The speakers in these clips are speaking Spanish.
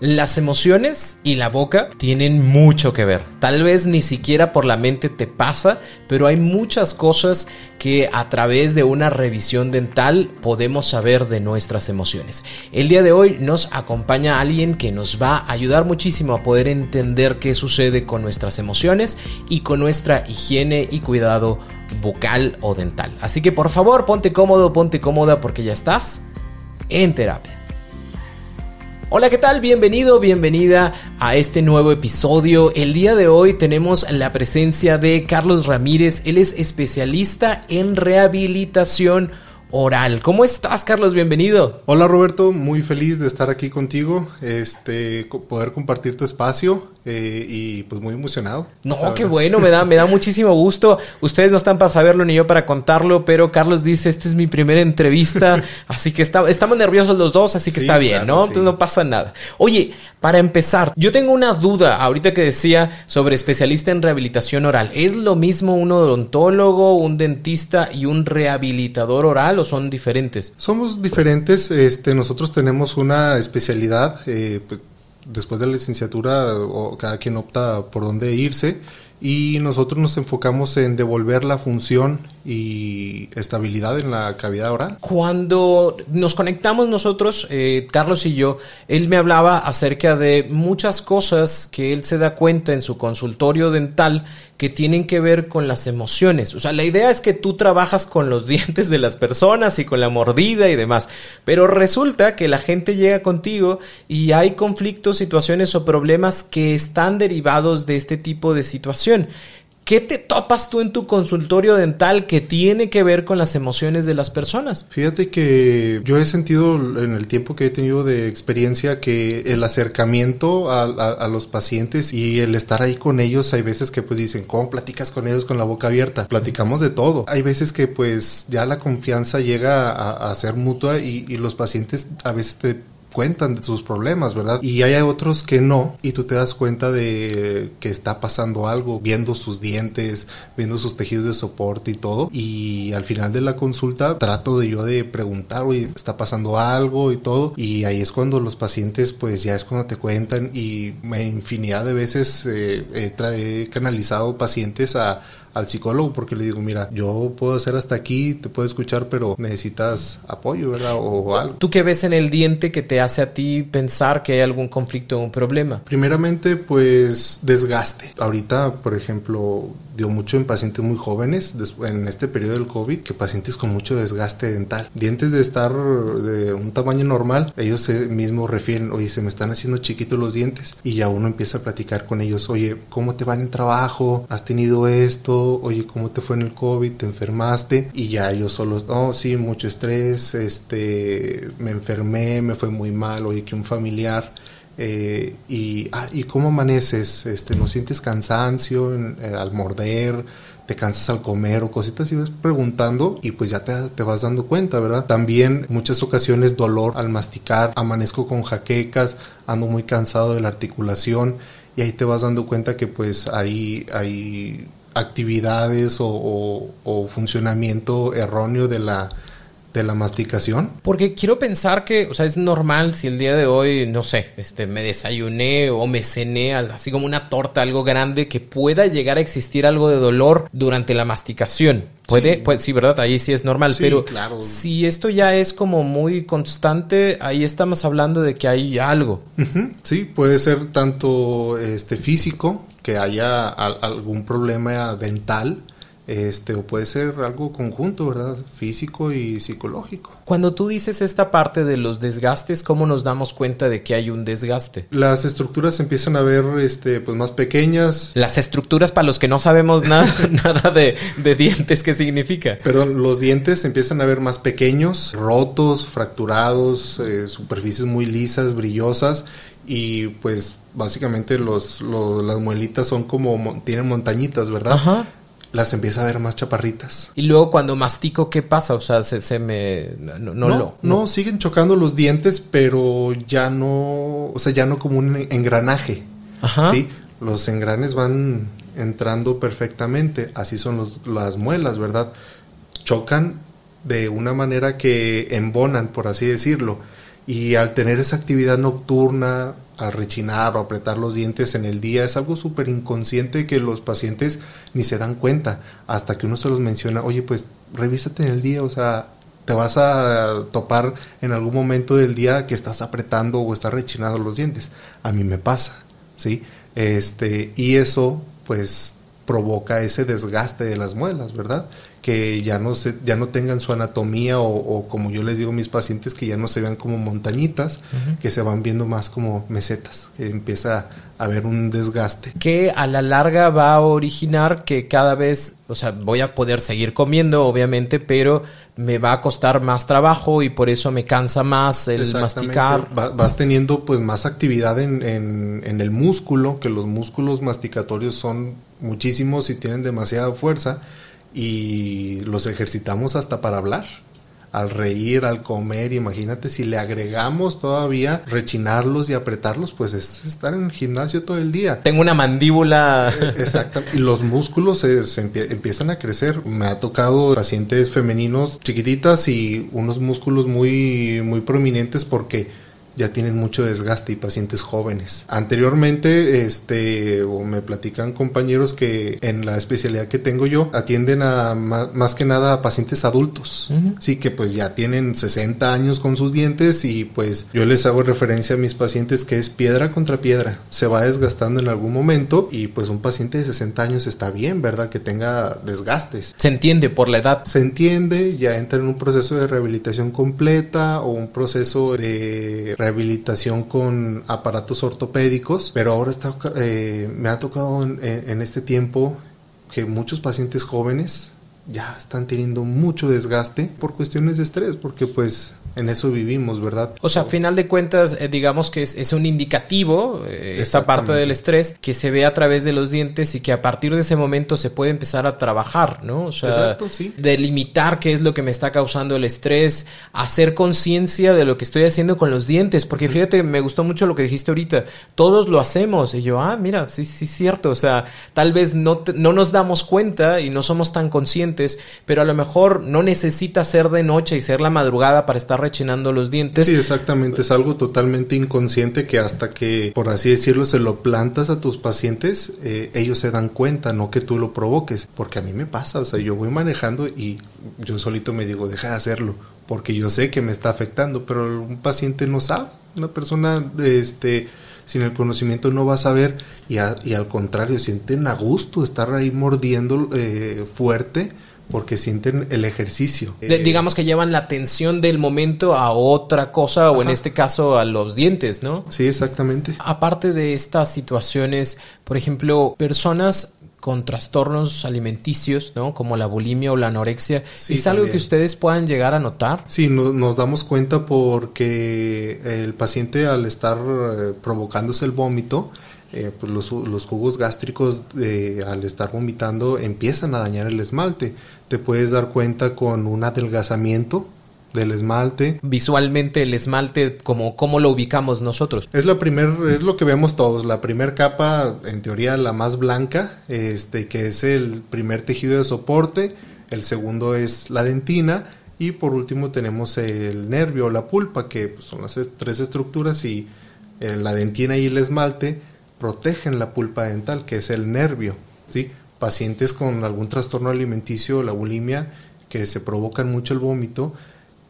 Las emociones y la boca tienen mucho que ver. Tal vez ni siquiera por la mente te pasa, pero hay muchas cosas que a través de una revisión dental podemos saber de nuestras emociones. El día de hoy nos acompaña alguien que nos va a ayudar muchísimo a poder entender qué sucede con nuestras emociones y con nuestra higiene y cuidado bucal o dental. Así que por favor ponte cómodo, ponte cómoda porque ya estás en terapia. Hola, ¿qué tal? Bienvenido, bienvenida a este nuevo episodio. El día de hoy tenemos la presencia de Carlos Ramírez. Él es especialista en rehabilitación oral. ¿Cómo estás, Carlos? Bienvenido. Hola, Roberto. Muy feliz de estar aquí contigo, este, poder compartir tu espacio eh, y pues muy emocionado. No, qué bueno, me da, me da muchísimo gusto. Ustedes no están para saberlo ni yo para contarlo, pero Carlos dice, esta es mi primera entrevista, así que está, estamos nerviosos los dos, así que está bien, ¿no? Entonces no pasa nada. Oye, para empezar, yo tengo una duda ahorita que decía sobre especialista en rehabilitación oral. ¿Es lo mismo un odontólogo, un dentista y un rehabilitador oral? son diferentes? Somos diferentes. Este, nosotros tenemos una especialidad. Eh, pues, después de la licenciatura, o cada quien opta por dónde irse y nosotros nos enfocamos en devolver la función y estabilidad en la cavidad oral. Cuando nos conectamos nosotros, eh, Carlos y yo, él me hablaba acerca de muchas cosas que él se da cuenta en su consultorio dental que tienen que ver con las emociones. O sea, la idea es que tú trabajas con los dientes de las personas y con la mordida y demás. Pero resulta que la gente llega contigo y hay conflictos, situaciones o problemas que están derivados de este tipo de situaciones ¿Qué te topas tú en tu consultorio dental que tiene que ver con las emociones de las personas? Fíjate que yo he sentido en el tiempo que he tenido de experiencia que el acercamiento a, los pacientes y el estar ahí con ellos, hay veces que pues dicen, ¿cómo platicas con ellos con la boca abierta? Platicamos de todo. Hay veces que pues ya la confianza llega a, ser mutua y, y los pacientes a veces te cuentan de sus problemas, ¿verdad? Y hay otros que no, y tú te das cuenta de que está pasando algo, viendo sus dientes, viendo sus tejidos de soporte y todo. Y al final de la consulta trato de yo de preguntar, oye, está pasando algo y todo. Y ahí es cuando los pacientes, pues ya es cuando te cuentan y infinidad de veces eh, he canalizado pacientes a al psicólogo porque le digo, mira, yo puedo hacer hasta aquí, te puedo escuchar, pero necesitas apoyo, ¿verdad? O algo. ¿Tú qué ves en el diente que te hace a ti pensar que hay algún conflicto o un problema? Primeramente, pues desgaste. Ahorita, por ejemplo, dio mucho en pacientes muy jóvenes en este periodo del COVID que pacientes con mucho desgaste dental. Dientes de estar de un tamaño normal, ellos mismos refieren, oye, se me están haciendo chiquitos los dientes y ya uno empieza a platicar con ellos, oye, ¿cómo te van en trabajo? ¿Has tenido esto? Oye, ¿cómo te fue en el COVID? ¿Te enfermaste? Y ya ellos solo, oh, sí, mucho estrés, este, me enfermé, me fue muy mal, oye, que un familiar eh, y, ah, ¿y cómo amaneces? Este, ¿No sientes cansancio eh, al morder? ¿Te cansas al comer o cositas? Y vas preguntando y pues ya te, te, vas dando cuenta, ¿verdad? También muchas ocasiones dolor al masticar, amanezco con jaquecas, ando muy cansado de la articulación y ahí te vas dando cuenta que pues hay, hay actividades o, o funcionamiento erróneo de la de la masticación? Porque quiero pensar que, o sea, es normal si el día de hoy, no sé, este, me desayuné o me cené así como una torta, algo grande, que pueda llegar a existir algo de dolor durante la masticación. Puede, sí, pues, sí ¿verdad? Ahí sí es normal, pero si esto ya es como muy constante, ahí estamos hablando de que hay algo. Sí, puede ser tanto este físico, que haya algún problema dental, este, o puede ser algo conjunto, ¿verdad? Físico y psicológico. Cuando tú dices esta parte de los desgastes, ¿cómo nos damos cuenta de que hay un desgaste? Las estructuras empiezan a ver este, pues más pequeñas. Las estructuras, para los que no sabemos nada, nada de, dientes, ¿qué significa? Perdón, los dientes empiezan a ver más pequeños, rotos, fracturados, eh, superficies muy lisas, brillosas y pues básicamente los, las muelitas son como, tienen montañitas, ¿verdad? Ajá las empieza a ver más chaparritas. Y luego cuando mastico, ¿qué pasa? O sea, se, me... No, no, no, siguen chocando los dientes, pero ya no... O sea, ya no como un engranaje. Ajá. Sí, los engranes van entrando perfectamente. Así son los, las muelas, ¿verdad? Chocan de una manera que embonan, por así decirlo. Y al tener esa actividad nocturna, al rechinar o apretar los dientes en el día es algo súper inconsciente que los pacientes ni se dan cuenta hasta que uno se los menciona, oye, pues revísate en el día, o sea, te vas a topar en algún momento del día que estás apretando o estás rechinando los dientes. A mí me pasa, ¿sí? Este, y eso, pues, provoca ese desgaste de las muelas, ¿verdad? Que ya no se, ya no tengan su anatomía o, como yo les digo a mis pacientes que ya no se vean como montañitas, que se van viendo más como mesetas, que empieza a haber un desgaste. Que a la larga va a originar que cada vez, o sea, voy a poder seguir comiendo, obviamente, pero me va a costar más trabajo y por eso me cansa más el masticar. vas teniendo pues más actividad en, en, en el músculo, que los músculos masticatorios son muchísimos y tienen demasiada fuerza y los ejercitamos hasta para hablar. Al reír, al comer, imagínate si le agregamos todavía rechinarlos y apretarlos, pues es estar en el gimnasio todo el día. Tengo una mandíbula. Eh, exacto. Y los músculos se, empiezan a crecer. Me ha tocado pacientes femeninos chiquititas y unos músculos muy, muy prominentes porque ya tienen mucho desgaste y pacientes jóvenes. Anteriormente, este, o me platican compañeros que en la especialidad que tengo yo atienden a más, que nada a pacientes adultos, sí, que pues ya tienen 60 años con sus dientes y pues yo les hago referencia a mis pacientes que es piedra contra piedra, se va desgastando en algún momento y pues un paciente de 60 años está bien, ¿verdad? Que tenga desgastes. Se entiende por la edad. Se entiende, ya entra en un proceso de rehabilitación completa o un proceso de rehabilitación con aparatos ortopédicos, pero ahora está, eh, me ha tocado en este tiempo que muchos pacientes jóvenes ya están teniendo mucho desgaste por cuestiones de estrés, porque pues en eso vivimos, ¿verdad? O sea, a final de cuentas, eh, digamos que es, un indicativo, eh, esta parte del estrés, que se ve a través de los dientes y que a partir de ese momento se puede empezar a trabajar, ¿no? O sea, delimitar qué es lo que me está causando el estrés, hacer conciencia de lo que estoy haciendo con los dientes, porque fíjate, me gustó mucho lo que dijiste ahorita, todos lo hacemos, y yo, ah, mira, sí, sí, cierto, o sea, tal vez no, no nos damos cuenta y no somos tan conscientes, pero a lo mejor no necesita ser de noche y ser la madrugada para estar rechinando los dientes. Sí, exactamente, es algo totalmente inconsciente que hasta que, por así decirlo, se lo plantas a tus pacientes, eh, ellos se dan cuenta, no que tú lo provoques, porque a mí me pasa, o sea, yo voy manejando y yo solito me digo, deja de hacerlo, porque yo sé que me está afectando, pero un paciente no sabe, una persona, este, sin el conocimiento no va a saber y, y al contrario sienten a gusto estar ahí mordiendo eh, fuerte porque sienten el ejercicio. digamos que llevan la atención del momento a otra cosa o en este caso a los dientes, ¿no? Sí, exactamente. Aparte de estas situaciones, por ejemplo, personas con trastornos alimenticios, ¿no? Como la bulimia o la anorexia. ¿Es algo que ustedes puedan llegar a notar? Sí, nos damos cuenta porque el paciente al estar eh, provocándose el vómito, eh, pues los, los, jugos gástricos al estar vomitando empiezan a dañar el esmalte. Te puedes dar cuenta con un adelgazamiento del esmalte. Visualmente el esmalte, como cómo lo ubicamos nosotros. Es la primer, es lo que vemos todos. La primera capa, en teoría la más blanca, este, que es el primer tejido de soporte. El segundo es la dentina. Y por último tenemos el nervio o la pulpa, que pues, son las tres estructuras y eh, la dentina y el esmalte protegen la pulpa dental, que es el nervio. ¿sí? Pacientes con algún trastorno alimenticio, la bulimia, que se provocan mucho el vómito,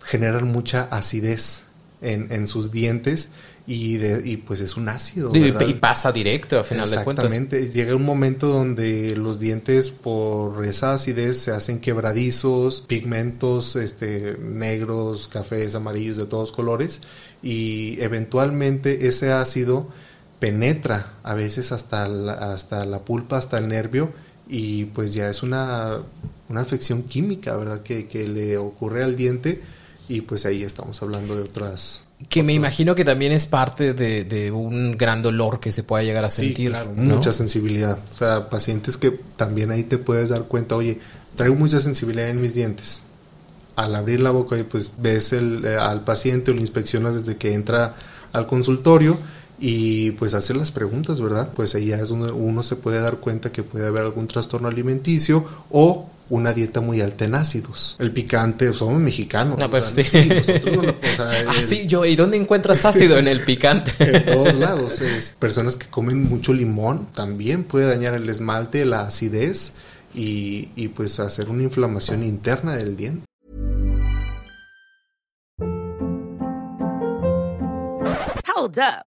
generan mucha acidez. en, en sus dientes y, de, y pues es un ácido. Y, pasa directo a final de cuentas. Exactamente. Llega un momento donde los dientes por esa acidez se hacen quebradizos, pigmentos este, negros, cafés, amarillos de todos colores y eventualmente ese ácido penetra a veces hasta la, hasta la pulpa, hasta el nervio y pues ya es una, una afección química, ¿verdad? Que, que le ocurre al diente y pues ahí estamos hablando de otras que me imagino que también es parte de, de, un gran dolor que se pueda llegar a sentir. Sí, claro, ¿no? mucha sensibilidad. O sea, pacientes que también ahí te puedes dar cuenta, oye, traigo mucha sensibilidad en mis dientes. Al abrir la boca, pues ves el, eh, al paciente o lo inspeccionas desde que entra al consultorio y pues hacer las preguntas, ¿verdad? Pues ahí es donde uno se puede dar cuenta que puede haber algún trastorno alimenticio o una dieta muy alta en ácidos. El picante, somos mexicanos. No, pero sí. sí no lo, o sea, el, ah, sí, yo, ¿y dónde encuentras ácido en el picante? En todos lados. Es, personas que comen mucho limón también puede dañar el esmalte, la acidez y, y pues hacer una inflamación interna del diente. Hold up.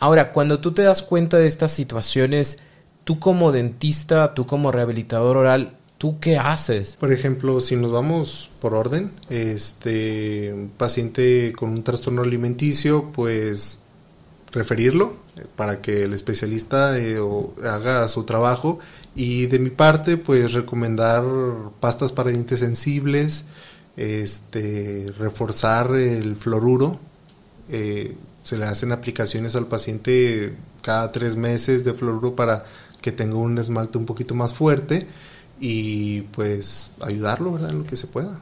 Ahora, cuando tú te das cuenta de estas situaciones, tú como dentista, tú como rehabilitador oral, ¿tú qué haces? Por ejemplo, si nos vamos por orden, este un paciente con un trastorno alimenticio, pues referirlo para que el especialista eh, haga su trabajo y de mi parte, pues recomendar pastas para dientes sensibles, este reforzar el fluoruro. Eh, se le hacen aplicaciones al paciente cada tres meses de fluoruro para que tenga un esmalte un poquito más fuerte y pues ayudarlo, ¿verdad? En lo que se pueda.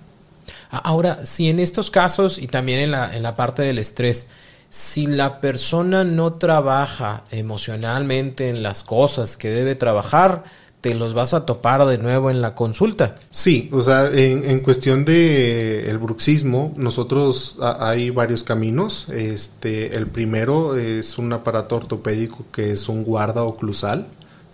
Ahora, si en estos casos y también en la, en la parte del estrés, si la persona no trabaja emocionalmente en las cosas que debe trabajar, te los vas a topar de nuevo en la consulta. Sí, o sea, en, en cuestión de el bruxismo, nosotros hay varios caminos. Este, el primero es un aparato ortopédico que es un guarda oclusal.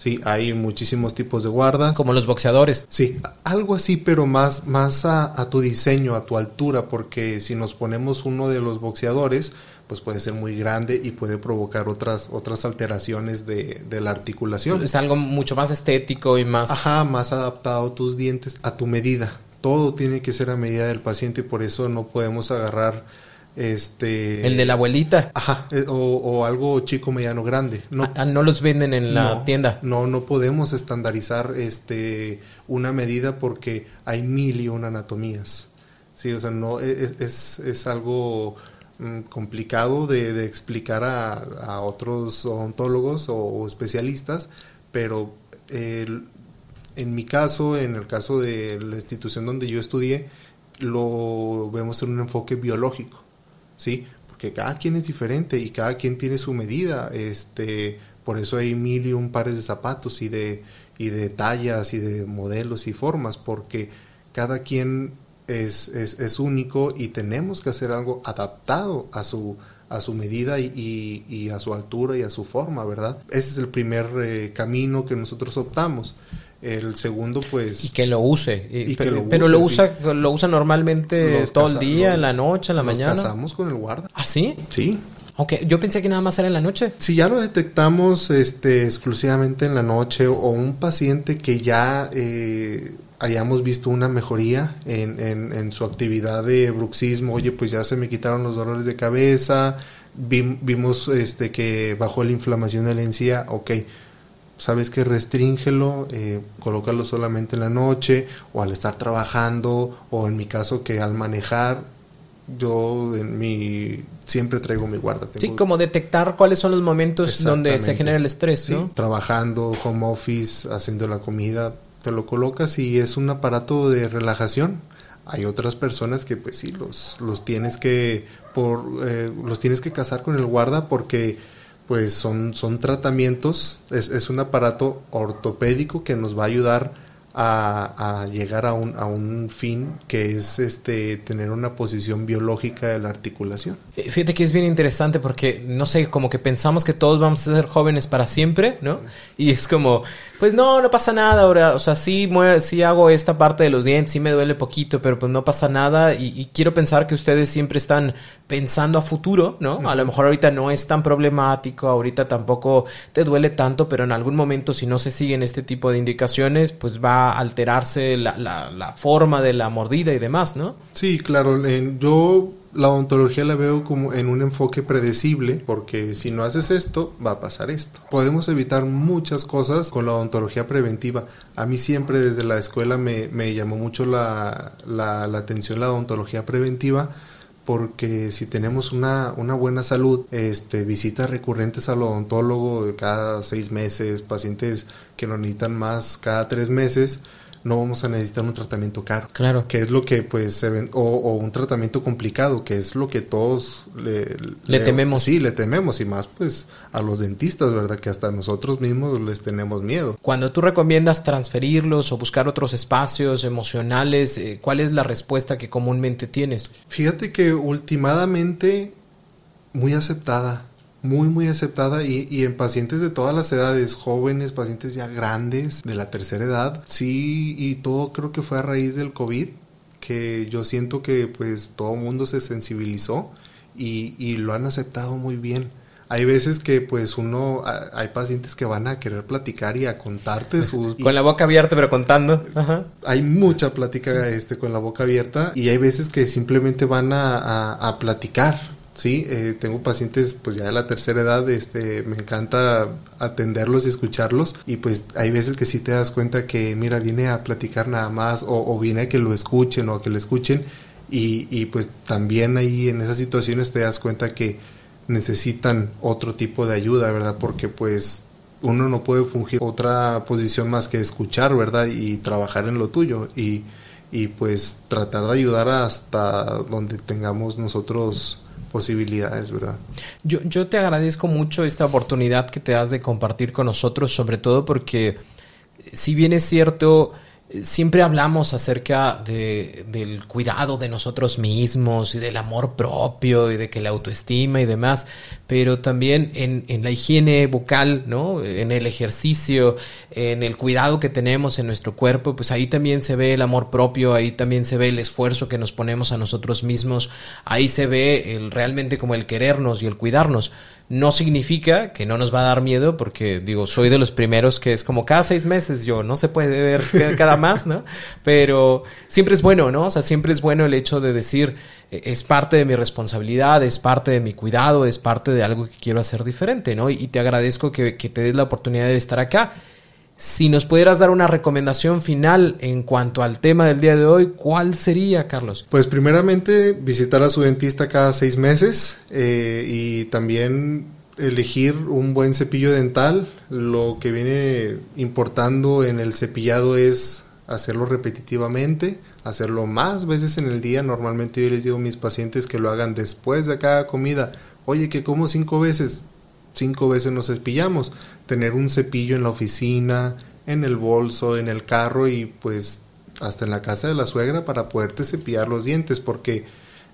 Sí, hay muchísimos tipos de guardas. Como los boxeadores. Sí, algo así, pero más, más a, a tu diseño, a tu altura, porque si nos ponemos uno de los boxeadores, pues puede ser muy grande y puede provocar otras otras alteraciones de, de, la articulación. Es algo mucho más estético y más... Ajá, más adaptado a tus dientes, a tu medida. Todo tiene que ser a medida del paciente y por eso no podemos agarrar este... El de la abuelita. Ajá, o, o algo chico, mediano, grande. No, ah, no los venden en la no, tienda. No, no podemos estandarizar este una medida porque hay mil y una anatomías. Sí, o sea, no, es, es, es algo complicado de, de explicar a, a, otros odontólogos o, o especialistas, pero en mi caso, en el caso de la institución donde yo estudié, lo vemos en un enfoque biológico, ¿sí? Porque cada quien es diferente y cada quien tiene su medida, este, por eso hay mil y un pares de zapatos y de, y de tallas y de modelos y formas, porque cada quien es, es, es, único y tenemos que hacer algo adaptado a su, a su medida y, y, y a su altura y a su forma, ¿verdad? Ese es el primer eh, camino que nosotros optamos. El segundo, pues... Y que lo use. Y, pero, lo, pero use, lo usa sí. lo usa normalmente Los todo el día, en la noche, en la nos mañana. casamos con el guarda. ¿Ah, sí? Sí. Ok, yo pensé que nada más era en la noche. Si ya lo detectamos este, exclusivamente en la noche o un paciente que ya eh, hayamos visto una mejoría en, en, en, su actividad de bruxismo, oye, pues ya se me quitaron los dolores de cabeza, vi, vimos este, que bajó la inflamación de la encía, ok, sabes que restríngelo, eh, colócalo solamente en la noche o al estar trabajando o en mi caso que al manejar yo en mi siempre traigo mi guarda. Tengo, sí, como detectar cuáles son los momentos donde se genera el estrés, sí, ¿no? Trabajando, home office, haciendo la comida, te lo colocas y es un aparato de relajación. Hay otras personas que pues sí, los, los tienes que por eh, los tienes que casar con el guarda porque pues son, son tratamientos, es, es un aparato ortopédico que nos va a ayudar a, llegar a un, a un fin que es este tener una posición biológica de la articulación. Eh, fíjate que es bien interesante porque, no sé, como que pensamos que todos vamos a ser jóvenes para siempre, ¿no? Y es como, pues no, no pasa nada ahora, o sea, sí, sí hago esta parte de los dientes, sí me duele poquito, pero pues no pasa nada y, quiero pensar que ustedes siempre están pensando a futuro, ¿no? A lo mejor ahorita no es tan problemático, ahorita tampoco te duele tanto, pero en algún momento si no se siguen este tipo de indicaciones, pues va alterarse la, la, forma de la mordida y demás, ¿no? Sí, claro. yo la odontología la veo como en un enfoque predecible, porque si no haces esto, va a pasar esto. Podemos evitar muchas cosas con la odontología preventiva. A mí siempre desde la escuela me, me llamó mucho la, la, la atención la odontología preventiva porque si tenemos una, una, buena salud, este, visitas recurrentes al odontólogo cada seis meses, pacientes que lo necesitan más cada tres meses, no vamos a necesitar un tratamiento caro. Claro. Que es lo que, pues, o, o un tratamiento complicado, que es lo que todos le, le, tememos. Sí, le tememos, y más, pues, a los dentistas, ¿verdad? Que hasta nosotros mismos les tenemos miedo. Cuando tú recomiendas transferirlos o buscar otros espacios emocionales, eh, ¿cuál es la respuesta que comúnmente tienes? Fíjate que últimamente muy aceptada muy muy aceptada y, y, en pacientes de todas las edades, jóvenes, pacientes ya grandes, de la tercera edad, sí, y todo creo que fue a raíz del COVID, que yo siento que pues todo el mundo se sensibilizó y, y lo han aceptado muy bien. Hay veces que pues uno, hay pacientes que van a querer platicar y a contarte sus... con la boca abierta pero contando. Hay mucha plática este, con la boca abierta y hay veces que simplemente van a, a, a platicar Sí, eh, tengo pacientes pues ya de la tercera edad, este, me encanta atenderlos y escucharlos y pues hay veces que sí te das cuenta que mira, viene a platicar nada más o, viene a que lo escuchen o a que lo escuchen y, y pues también ahí en esas situaciones te das cuenta que necesitan otro tipo de ayuda, ¿verdad? Porque pues uno no puede fungir otra posición más que escuchar, ¿verdad? Y trabajar en lo tuyo y, y pues tratar de ayudar hasta donde tengamos nosotros posibilidades, ¿verdad? Yo, yo te agradezco mucho esta oportunidad que te das de compartir con nosotros, sobre todo porque si bien es cierto, siempre hablamos acerca de, del cuidado de nosotros mismos y del amor propio y de que la autoestima y demás, pero también en, en, la higiene bucal, ¿no? En el ejercicio, en el cuidado que tenemos en nuestro cuerpo, pues ahí también se ve el amor propio, ahí también se ve el esfuerzo que nos ponemos a nosotros mismos, ahí se ve el, realmente como el querernos y el cuidarnos. No significa que no nos va a dar miedo, porque digo, soy de los primeros que es como cada seis meses yo, no se puede ver cada más, ¿no? Pero siempre es bueno, ¿no? O sea, siempre es bueno el hecho de decir, e, es parte de mi responsabilidad, es parte de mi cuidado, es parte de algo que quiero hacer diferente, ¿no? Y te agradezco que, que te des la oportunidad de estar acá. Si nos pudieras dar una recomendación final en cuanto al tema del día de hoy, ¿cuál sería, Carlos? Pues primeramente visitar a su dentista cada seis meses eh, y también elegir un buen cepillo dental. Lo que viene importando en el cepillado es hacerlo repetitivamente, hacerlo más veces en el día. Normalmente yo les digo a mis pacientes que lo hagan después de cada comida. Oye, que como cinco veces, cinco veces nos cepillamos tener un cepillo en la oficina, en el bolso, en el carro y pues hasta en la casa de la suegra para poderte cepillar los dientes porque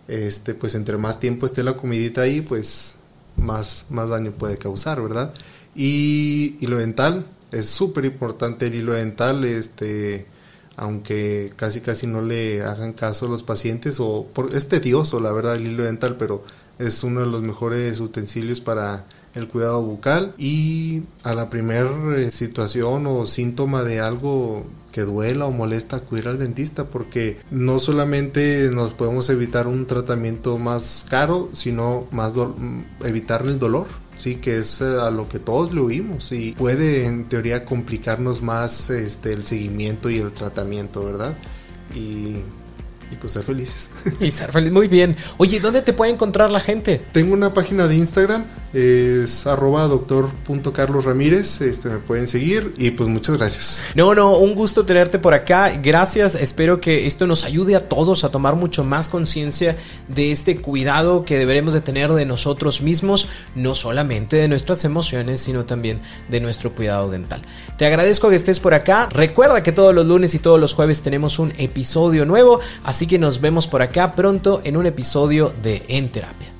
este pues entre más tiempo esté la comidita ahí pues más, más daño puede causar, ¿verdad? Y hilo dental, es súper importante el hilo dental, este, aunque casi casi no le hagan caso a los pacientes, o por, es tedioso la verdad el hilo dental, pero es uno de los mejores utensilios para el cuidado bucal y a la primera eh, situación o síntoma de algo que duela o molesta acudir al dentista porque no solamente nos podemos evitar un tratamiento más caro sino más mm, evitar el dolor sí que es eh, a lo que todos le huimos y puede en teoría complicarnos más este el seguimiento y el tratamiento verdad y y pues ser felices. Y ser feliz, muy bien. Oye, ¿dónde te puede encontrar la gente? Tengo una página de Instagram es arroba Ramírez, este, me pueden seguir y pues muchas gracias. No, no, un gusto tenerte por acá, gracias, espero que esto nos ayude a todos a tomar mucho más conciencia de este cuidado que deberemos de tener de nosotros mismos, no solamente de nuestras emociones, sino también de nuestro cuidado dental. Te agradezco que estés por acá, recuerda que todos los lunes y todos los jueves tenemos un episodio nuevo, así que nos vemos por acá pronto en un episodio de En Terapia.